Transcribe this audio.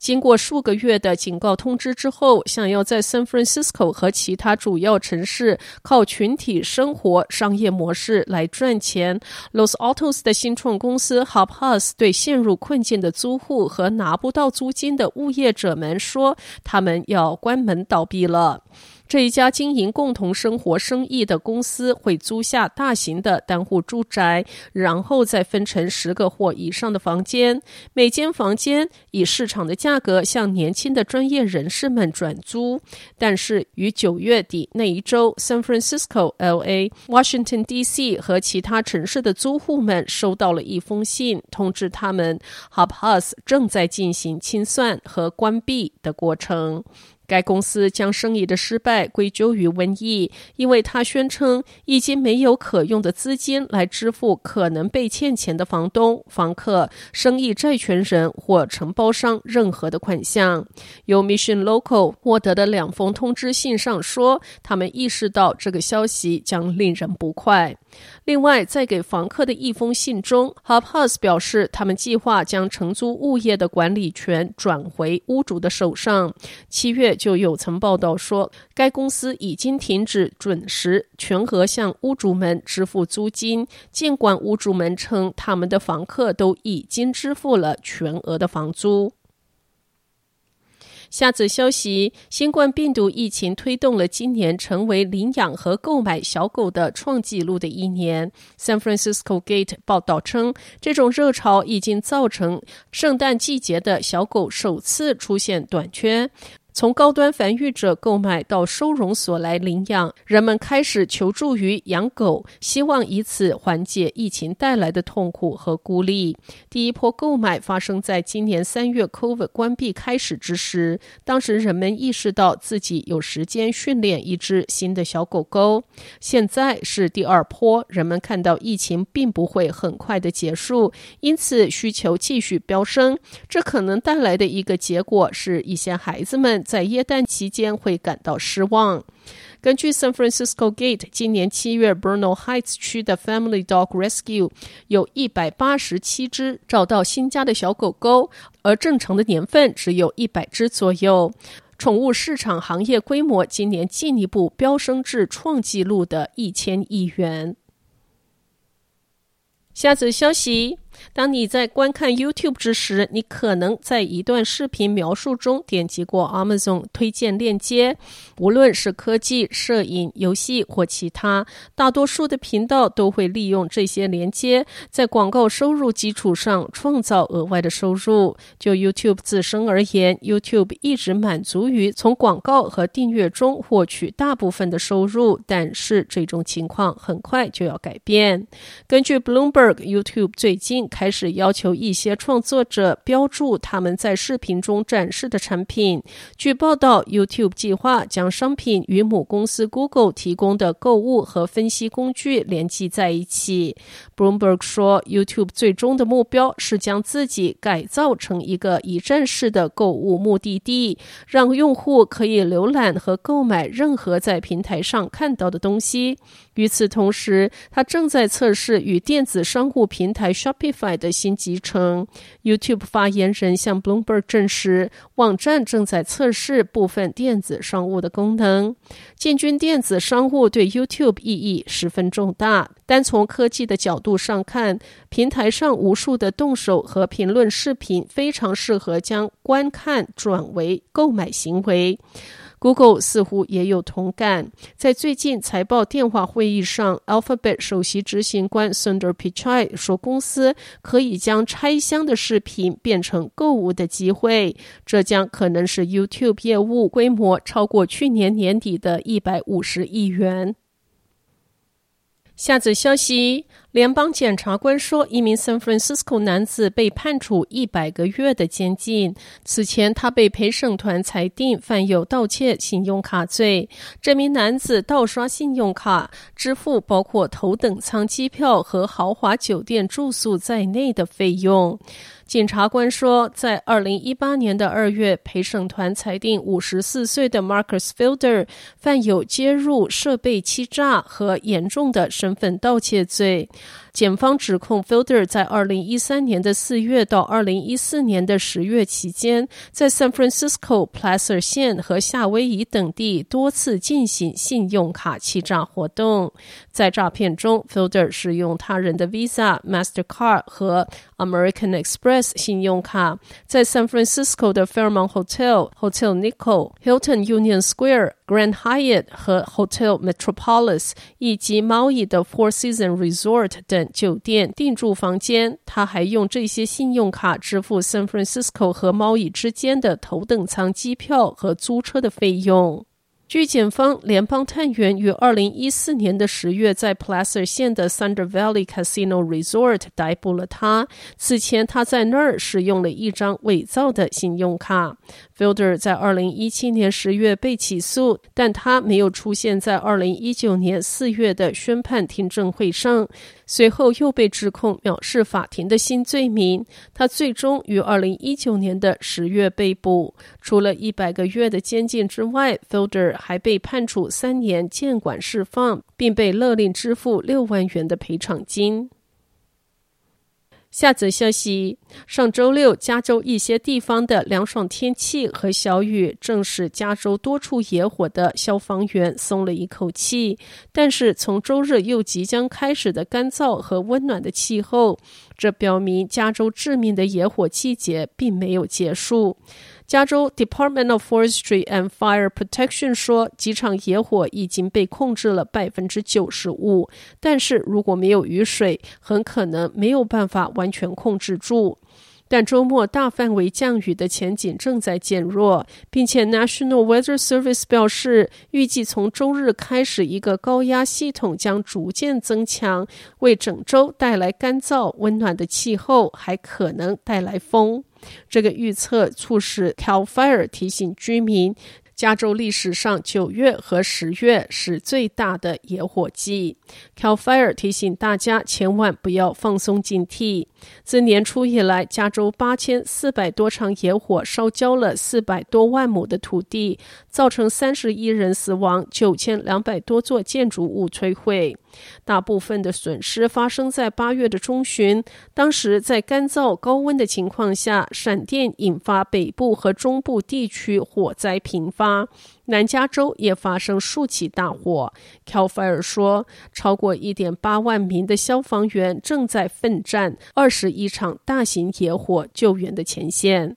经过数个月的警告通知之后，想要在 San Francisco 和其他主要城市靠群体生活商业模式来赚钱，Los Altos 的新创公司 Hop House 对陷入困境的租户和拿不到租金的物业者们说，他们要关门倒闭了。这一家经营共同生活生意的公司会租下大型的单户住宅，然后再分成十个或以上的房间，每间房间以市场的价格向年轻的专业人士们转租。但是，于九月底那一周，San Francisco、LA、Washington D.C. 和其他城市的租户们收到了一封信，通知他们 Hubhouse 正在进行清算和关闭的过程。该公司将生意的失败归咎于瘟疫，因为他宣称已经没有可用的资金来支付可能被欠钱的房东、房客、生意债权人或承包商任何的款项。由 Mission Local 获得的两封通知信上说，他们意识到这个消息将令人不快。另外，在给房客的一封信中，Hub Us 表示，他们计划将承租物业的管理权转回屋主的手上。七月就有曾报道说，该公司已经停止准时全额向屋主们支付租金，尽管屋主们称他们的房客都已经支付了全额的房租。下则消息：新冠病毒疫情推动了今年成为领养和购买小狗的创纪录的一年。San Francisco Gate 报道称，这种热潮已经造成圣诞季节的小狗首次出现短缺。从高端繁育者购买到收容所来领养，人们开始求助于养狗，希望以此缓解疫情带来的痛苦和孤立。第一波购买发生在今年三月 COVID 关闭开始之时，当时人们意识到自己有时间训练一只新的小狗狗。现在是第二波，人们看到疫情并不会很快的结束，因此需求继续飙升。这可能带来的一个结果是一些孩子们。在耶诞期间会感到失望。根据 San Francisco Gate，今年七月 Bernal Heights 区的 Family Dog Rescue 有一百八十七只找到新家的小狗狗，而正常的年份只有一百只左右。宠物市场行业规模今年进一步飙升至创纪录的一千亿元。下则消息。当你在观看 YouTube 之时，你可能在一段视频描述中点击过 Amazon 推荐链接。无论是科技、摄影、游戏或其他，大多数的频道都会利用这些连接，在广告收入基础上创造额外的收入。就 YouTube 自身而言，YouTube 一直满足于从广告和订阅中获取大部分的收入，但是这种情况很快就要改变。根据 Bloomberg，YouTube 最近开始要求一些创作者标注他们在视频中展示的产品。据报道，YouTube 计划将商品与母公司 Google 提供的购物和分析工具联系在一起。Bloomberg 说，YouTube 最终的目标是将自己改造成一个一站式的购物目的地，让用户可以浏览和购买任何在平台上看到的东西。与此同时，他正在测试与电子商务平台 Shopping 的新集成。YouTube 发言人向 Bloomberg 证实，网站正在测试部分电子商务的功能。进军电子商务对 YouTube 意义十分重大。单从科技的角度上看，平台上无数的动手和评论视频非常适合将观看转为购买行为。Google 似乎也有同感。在最近财报电话会议上，Alphabet 首席执行官 Sundar Pichai 说，公司可以将拆箱的视频变成购物的机会，这将可能是 YouTube 业务规模超过去年年底的一百五十亿元。下则消息。联邦检察官说，一名 San Francisco 男子被判处一百个月的监禁。此前，他被陪审团裁定犯有盗窃信用卡罪。这名男子盗刷信用卡，支付包括头等舱机票和豪华酒店住宿在内的费用。检察官说，在二零一八年的二月，陪审团裁定五十四岁的 Marcus Fielder 犯有接入设备欺诈和严重的身份盗窃罪。检方指控 Fielder 在二零一三年的四月到二零一四年的十月期间，在 San Francisco、Placer 县和夏威夷等地多次进行信用卡欺诈活动。在诈骗中，Fielder 使用他人的 Visa、Mastercard 和 American Express 信用卡，在 San Francisco 的 Fairmont Hotel、Hotel Nikko、Hilton Union Square、Grand Hyatt 和 Hotel Metropolis 以及毛伊的 Four Seasons Resort 等酒店订住房间。他还用这些信用卡支付 San Francisco 和毛伊之间的头等舱机票和租车的费用。据检方，联邦探员于二零一四年的十月在 Placer 县的 Thunder Valley Casino Resort 逮捕了他。此前，他在那儿使用了一张伪造的信用卡。Fielder 在二零一七年十月被起诉，但他没有出现在二零一九年四月的宣判听证会上。随后又被指控藐视法庭的新罪名。他最终于二零一九年的十月被捕。除了一百个月的监禁之外，Fielder 还被判处三年监管释放，并被勒令支付六万元的赔偿金。下则消息：上周六，加州一些地方的凉爽天气和小雨，正使加州多处野火的消防员松了一口气。但是，从周日又即将开始的干燥和温暖的气候，这表明加州致命的野火季节并没有结束。加州 Department of Forestry and Fire Protection 说，几场野火已经被控制了百分之九十五，但是如果没有雨水，很可能没有办法完全控制住。但周末大范围降雨的前景正在减弱，并且 National Weather Service 表示，预计从周日开始，一个高压系统将逐渐增强，为整周带来干燥温暖的气候，还可能带来风。这个预测促使 CAL FIRE 提醒居民，加州历史上九月和十月是最大的野火季。CAL FIRE 提醒大家千万不要放松警惕。自年初以来，加州八千四百多场野火烧焦了四百多万亩的土地，造成三十一人死亡，九千两百多座建筑物摧毁。大部分的损失发生在八月的中旬，当时在干燥高温的情况下，闪电引发北部和中部地区火灾频发，南加州也发生数起大火。CAL FIRE 说，超过一点八万名的消防员正在奋战二十一场大型野火救援的前线。